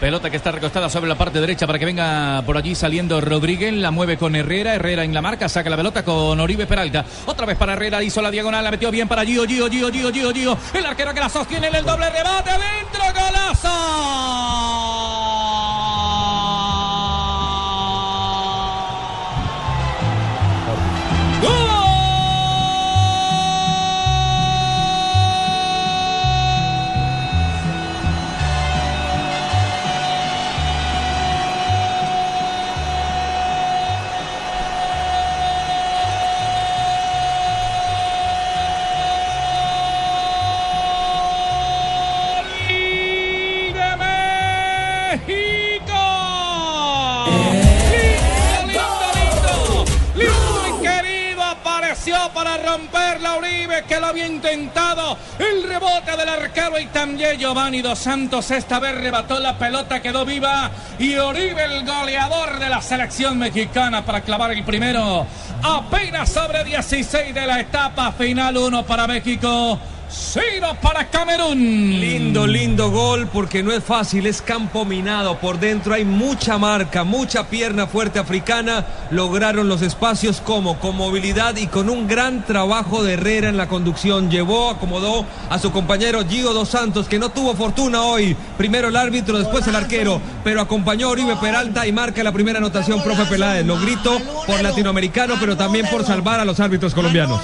Pelota que está recostada sobre la parte derecha para que venga por allí saliendo Rodríguez. La mueve con Herrera. Herrera en la marca. Saca la pelota con Oribe Peralta. Otra vez para Herrera. Hizo la diagonal. La metió bien para Gio, Gio, Gio, Gio, Gio, Gio. El arquero que la sostiene en el doble rebate. Dentro. Golazo. Para romper la Uribe que lo había intentado. El rebote del arquero y también Giovanni Dos Santos esta vez rebató la pelota, quedó viva y Uribe el goleador de la selección mexicana para clavar el primero. Apenas sobre 16 de la etapa final 1 para México. Ciro para Camerún. Lindo, lindo gol porque no es fácil, es campo minado. Por dentro hay mucha marca, mucha pierna fuerte africana. Lograron los espacios como con movilidad y con un gran trabajo de Herrera en la conducción. Llevó, acomodó a su compañero Gio Dos Santos que no tuvo fortuna hoy. Primero el árbitro, después el arquero, pero acompañó a Oribe Peralta y marca la primera anotación, profe Peláez. Lo grito por latinoamericano, pero también por salvar a los árbitros colombianos.